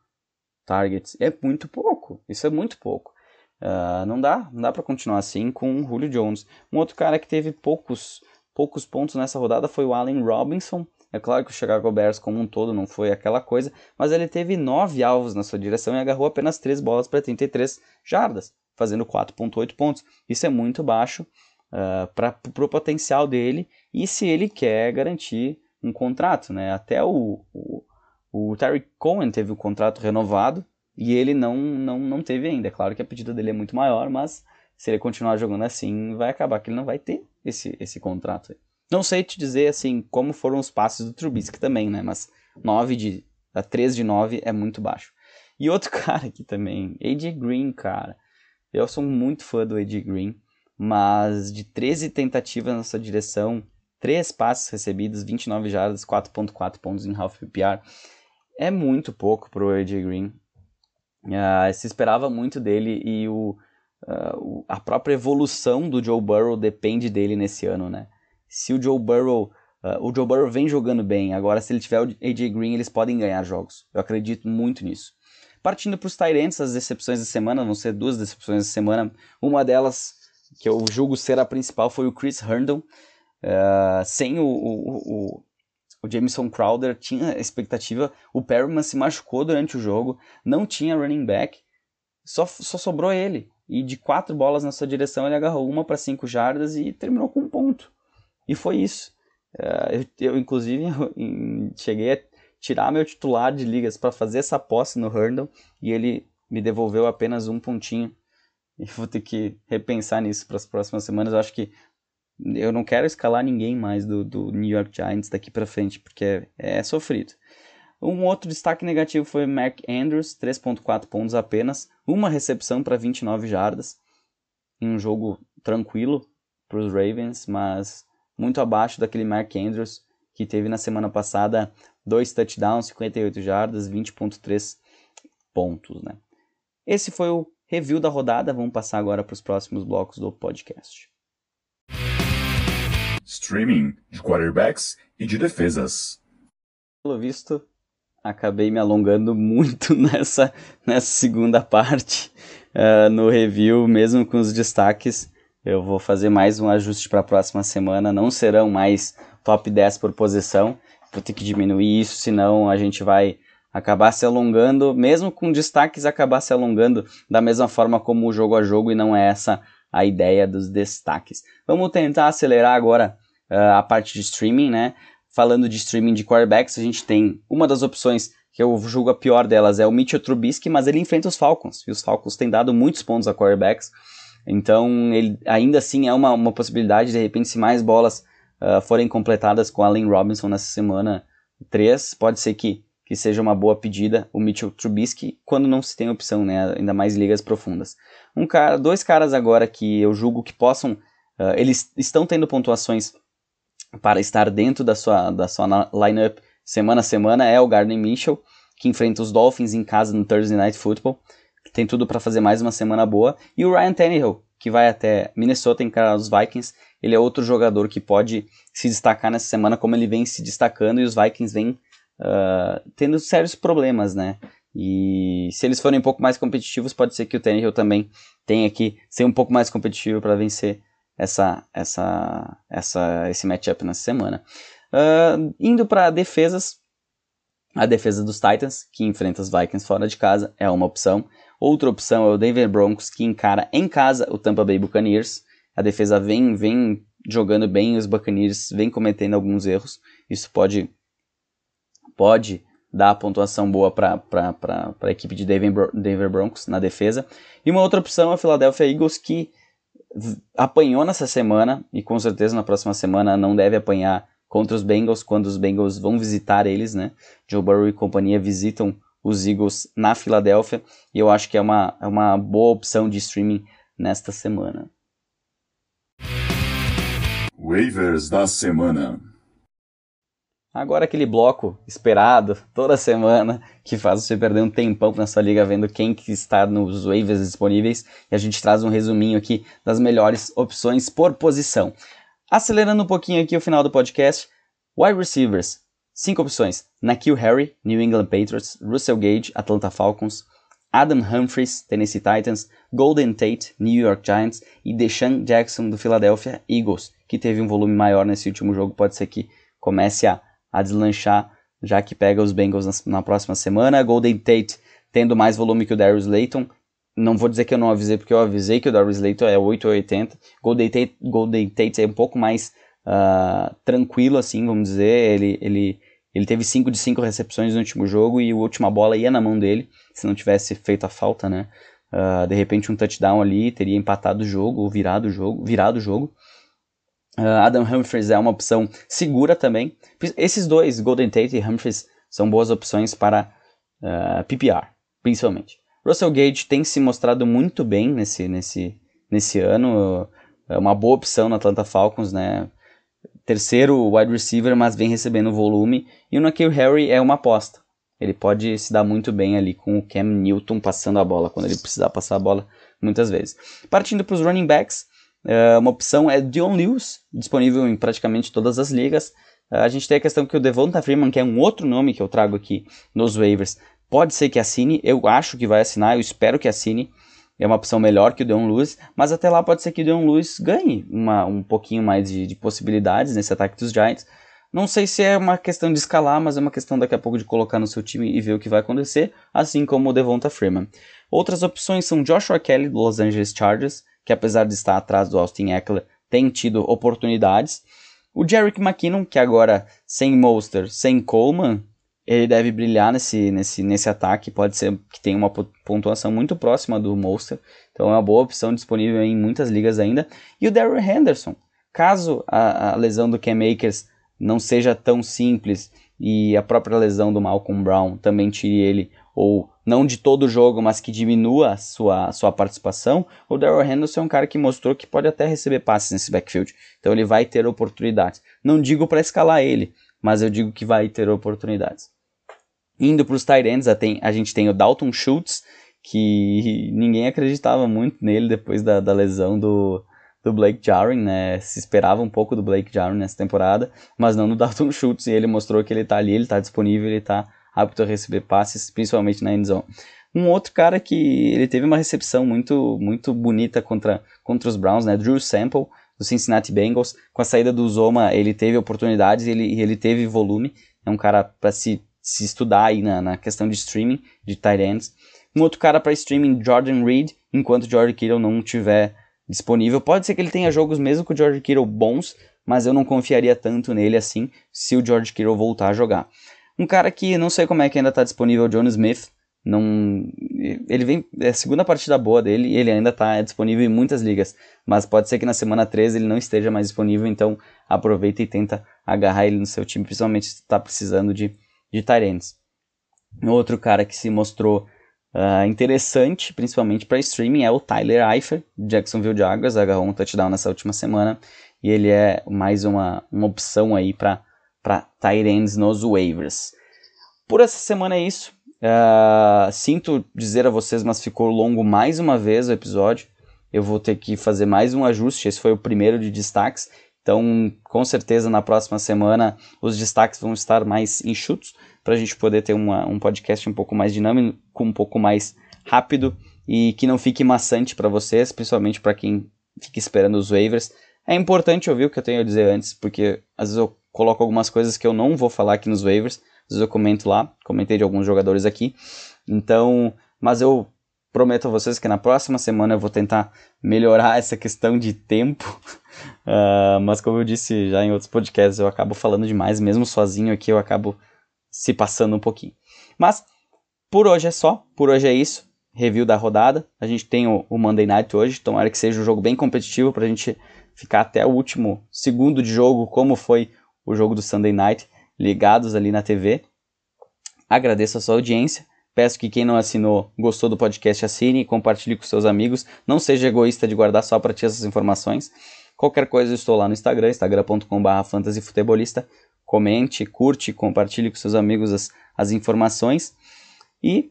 targets. É muito pouco. Isso é muito pouco. Uh, não dá, não dá para continuar assim com o Julio Jones. Um outro cara que teve poucos poucos pontos nessa rodada foi o Allen Robinson. É claro que o Chicago Bears como um todo não foi aquela coisa, mas ele teve nove alvos na sua direção e agarrou apenas três bolas para 33 jardas, fazendo 4.8 pontos. Isso é muito baixo uh, para o potencial dele e se ele quer garantir um contrato, né? Até o, o, o Terry Cohen teve o contrato renovado e ele não, não, não teve ainda. É claro que a pedida dele é muito maior, mas se ele continuar jogando assim, vai acabar que ele não vai ter esse, esse contrato. Não sei te dizer, assim, como foram os passes do Trubisky também, né? Mas 9 de... A 3 de 9 é muito baixo. E outro *laughs* cara aqui também, AJ Green, cara. Eu sou muito fã do AJ Green, mas de 13 tentativas nessa direção, 3 passes recebidos, 29 jardas, 4.4 pontos em half PPR. É muito pouco pro AJ Green. Uh, se esperava muito dele e o, uh, a própria evolução do Joe Burrow depende dele nesse ano, né? Se o Joe Burrow. Uh, o Joe Burrow vem jogando bem, agora se ele tiver o AJ Green, eles podem ganhar jogos. Eu acredito muito nisso. Partindo para os Tyrants, as decepções da semana, vão ser duas decepções da semana. Uma delas, que eu julgo ser a principal, foi o Chris Herndon. Uh, sem o, o, o, o, Jameson Crowder, tinha expectativa. O Perryman se machucou durante o jogo, não tinha running back, só, só sobrou ele. E de quatro bolas na sua direção, ele agarrou uma para cinco jardas e terminou com um ponto. E foi isso. É, eu, eu, inclusive, *laughs* cheguei a tirar meu titular de ligas para fazer essa posse no Herndon e ele me devolveu apenas um pontinho. *laughs* E vou ter que repensar nisso para as próximas semanas. Eu acho que eu não quero escalar ninguém mais do, do New York Giants daqui para frente, porque é, é, sofrido. Um outro destaque negativo foi Mark Andrews, 3.4 pontos apenas, uma recepção para 29 jardas, em um jogo tranquilo para os Ravens, mas muito abaixo daquele Mark Andrews que teve na semana passada dois touchdowns, 58 jardas, 20.3 pontos, né? Esse foi o review da rodada, vamos passar agora para os próximos blocos do podcast. Streaming de quarterbacks e de defesas. Pelo visto, acabei me alongando muito *laughs* nessa, nessa segunda parte uh, no review, mesmo com os destaques eu vou fazer mais um ajuste para a próxima semana. Não serão mais top 10 por posição. Vou ter que diminuir isso, senão a gente vai acabar se alongando, mesmo com destaques, acabar se alongando da mesma forma como o jogo a jogo, e não é essa a ideia dos destaques. Vamos tentar acelerar agora uh, a parte de streaming, né? Falando de streaming de quarterbacks, a gente tem uma das opções que eu julgo a pior delas é o Mitchell Trubisky, mas ele enfrenta os Falcons, e os Falcons têm dado muitos pontos a quarterbacks, então ele ainda assim é uma, uma possibilidade, de repente, se mais bolas uh, forem completadas com Allen Robinson nessa semana 3, pode ser que, que seja uma boa pedida o Mitchell Trubisky, quando não se tem opção, né, ainda mais ligas profundas. Um cara, dois caras agora que eu julgo que possam, uh, eles estão tendo pontuações para estar dentro da sua, da sua lineup semana a semana é o Gardner Mitchell, que enfrenta os Dolphins em casa no Thursday Night Football. Tem tudo para fazer mais uma semana boa. E o Ryan Tannehill, que vai até Minnesota encarar os Vikings. Ele é outro jogador que pode se destacar nessa semana, como ele vem se destacando e os Vikings vêm uh, tendo sérios problemas, né? E se eles forem um pouco mais competitivos, pode ser que o Tannehill também tenha que ser um pouco mais competitivo para vencer essa, essa, essa, esse matchup nessa semana. Uh, indo para defesas, a defesa dos Titans, que enfrenta os Vikings fora de casa, é uma opção. Outra opção é o Denver Broncos, que encara em casa o Tampa Bay Buccaneers. A defesa vem, vem jogando bem, os Buccaneers vem cometendo alguns erros. Isso pode, pode dar pontuação boa para a equipe de Denver, Denver Broncos na defesa. E uma outra opção é a Philadelphia Eagles, que apanhou nessa semana e com certeza na próxima semana não deve apanhar contra os Bengals quando os Bengals vão visitar eles, né? Joe Burrow e companhia visitam os Eagles na Filadélfia e eu acho que é uma, é uma boa opção de streaming nesta semana. Waivers da semana. Agora aquele bloco esperado toda semana que faz você perder um tempão na sua liga vendo quem que está nos waivers disponíveis e a gente traz um resuminho aqui das melhores opções por posição. Acelerando um pouquinho aqui o final do podcast, wide receivers, cinco opções: Nakil Harry, New England Patriots, Russell Gage, Atlanta Falcons, Adam Humphries, Tennessee Titans, Golden Tate, New York Giants e Deshaun Jackson do Philadelphia Eagles, que teve um volume maior nesse último jogo, pode ser que comece a, a deslanchar, já que pega os Bengals na, na próxima semana. Golden Tate tendo mais volume que o Darius Layton, não vou dizer que eu não avisei, porque eu avisei que o Darius Layton é 880. Golden Tate, Golden Tate é um pouco mais uh, tranquilo, assim, vamos dizer. Ele, ele, ele teve 5 de 5 recepções no último jogo e a última bola ia na mão dele, se não tivesse feito a falta, né? Uh, de repente um touchdown ali teria empatado o jogo, ou virado o jogo, virado o jogo. Uh, Adam Humphries é uma opção segura também. Esses dois, Golden Tate e Humphries, são boas opções para uh, PPR, principalmente. Russell Gage tem se mostrado muito bem nesse, nesse, nesse ano. É uma boa opção na Atlanta Falcons, né? Terceiro wide receiver, mas vem recebendo volume. E o Nakil Harry é uma aposta. Ele pode se dar muito bem ali com o Cam Newton passando a bola, quando ele precisar passar a bola muitas vezes. Partindo para os running backs, é, uma opção é Dion Lewis, disponível em praticamente todas as ligas. É, a gente tem a questão que o Devonta Freeman, que é um outro nome que eu trago aqui nos waivers, Pode ser que assine, eu acho que vai assinar, eu espero que assine. É uma opção melhor que o Deon Lewis, mas até lá pode ser que o Deon Lewis ganhe uma, um pouquinho mais de, de possibilidades nesse ataque dos Giants. Não sei se é uma questão de escalar, mas é uma questão daqui a pouco de colocar no seu time e ver o que vai acontecer, assim como o Devonta Freeman. Outras opções são Joshua Kelly do Los Angeles Chargers, que apesar de estar atrás do Austin Eckler, tem tido oportunidades. O Jerick McKinnon, que agora sem Monster, sem Coleman, ele deve brilhar nesse, nesse, nesse ataque. Pode ser que tenha uma pontuação muito próxima do Monster. Então é uma boa opção disponível em muitas ligas ainda. E o Darrell Henderson. Caso a, a lesão do Cam Akers não seja tão simples e a própria lesão do Malcolm Brown também tire ele, ou não de todo o jogo, mas que diminua a sua, sua participação, o Darrell Henderson é um cara que mostrou que pode até receber passes nesse backfield. Então ele vai ter oportunidades. Não digo para escalar ele, mas eu digo que vai ter oportunidades. Indo para os tight ends, a, gente tem o Dalton Schultz, que ninguém acreditava muito nele depois da, da lesão do, do Blake Jarwin, né? Se esperava um pouco do Blake Jarwin nessa temporada, mas não no *laughs* Dalton Schultz, e ele mostrou que ele está ali, ele está disponível, ele está apto a receber passes, principalmente na endzone. Um outro cara que ele teve uma recepção muito muito bonita contra, contra os Browns, né? Drew Sample, do Cincinnati Bengals. Com a saída do Zoma, ele teve oportunidades ele, ele teve volume. É um cara para se, se estudar aí na, na questão de streaming, de tight ends. Um outro cara para streaming, Jordan Reed, enquanto George Kittle não tiver disponível. Pode ser que ele tenha jogos mesmo com o George Kittle bons, mas eu não confiaria tanto nele assim se o George Kittle voltar a jogar. Um cara que não sei como é que ainda está disponível, John Smith. Não, ele vem é a segunda partida boa dele ele ainda está disponível em muitas ligas, mas pode ser que na semana 13 ele não esteja mais disponível, então aproveita e tenta agarrar ele no seu time, principalmente se está precisando de, de Tyrants. Outro cara que se mostrou uh, interessante, principalmente para streaming, é o Tyler Eifert, Jacksonville Jaguars, agarrou um touchdown nessa última semana e ele é mais uma, uma opção aí para Tyrants nos waivers. Por essa semana é isso. Uh, sinto dizer a vocês, mas ficou longo mais uma vez o episódio. Eu vou ter que fazer mais um ajuste. Esse foi o primeiro de destaques. Então, com certeza, na próxima semana, os destaques vão estar mais enxutos para a gente poder ter uma, um podcast um pouco mais dinâmico, um pouco mais rápido e que não fique maçante para vocês, principalmente para quem fica esperando os waivers. É importante ouvir o que eu tenho a dizer antes, porque às vezes eu coloco algumas coisas que eu não vou falar aqui nos waivers, às vezes eu comento lá, comentei de alguns jogadores aqui. Então, mas eu prometo a vocês que na próxima semana eu vou tentar melhorar *laughs* essa questão de tempo. Uh, *laughs* mas como eu disse já em outros podcasts, eu acabo falando demais, mesmo sozinho aqui eu acabo se passando um pouquinho. Mas por hoje é só, por hoje é isso. Review da rodada. A gente tem o, o Monday Night hoje, tomara que seja um jogo bem competitivo para a gente ficar até o último segundo de jogo, como foi o jogo do Sunday Night ligados ali na TV. Agradeço a sua audiência. Peço que quem não assinou, gostou do podcast, assine e compartilhe com seus amigos. Não seja egoísta de guardar só para ti essas informações. Qualquer coisa, eu estou lá no Instagram, instagram.com.br fantasyfutebolista. Comente, curte, compartilhe com seus amigos as, as informações. E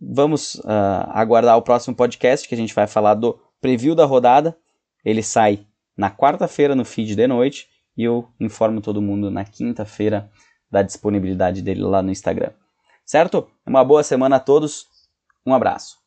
vamos uh, aguardar o próximo podcast que a gente vai falar do preview da rodada. Ele sai na quarta-feira no feed de noite e eu informo todo mundo na quinta-feira da disponibilidade dele lá no Instagram. Certo? Uma boa semana a todos. Um abraço.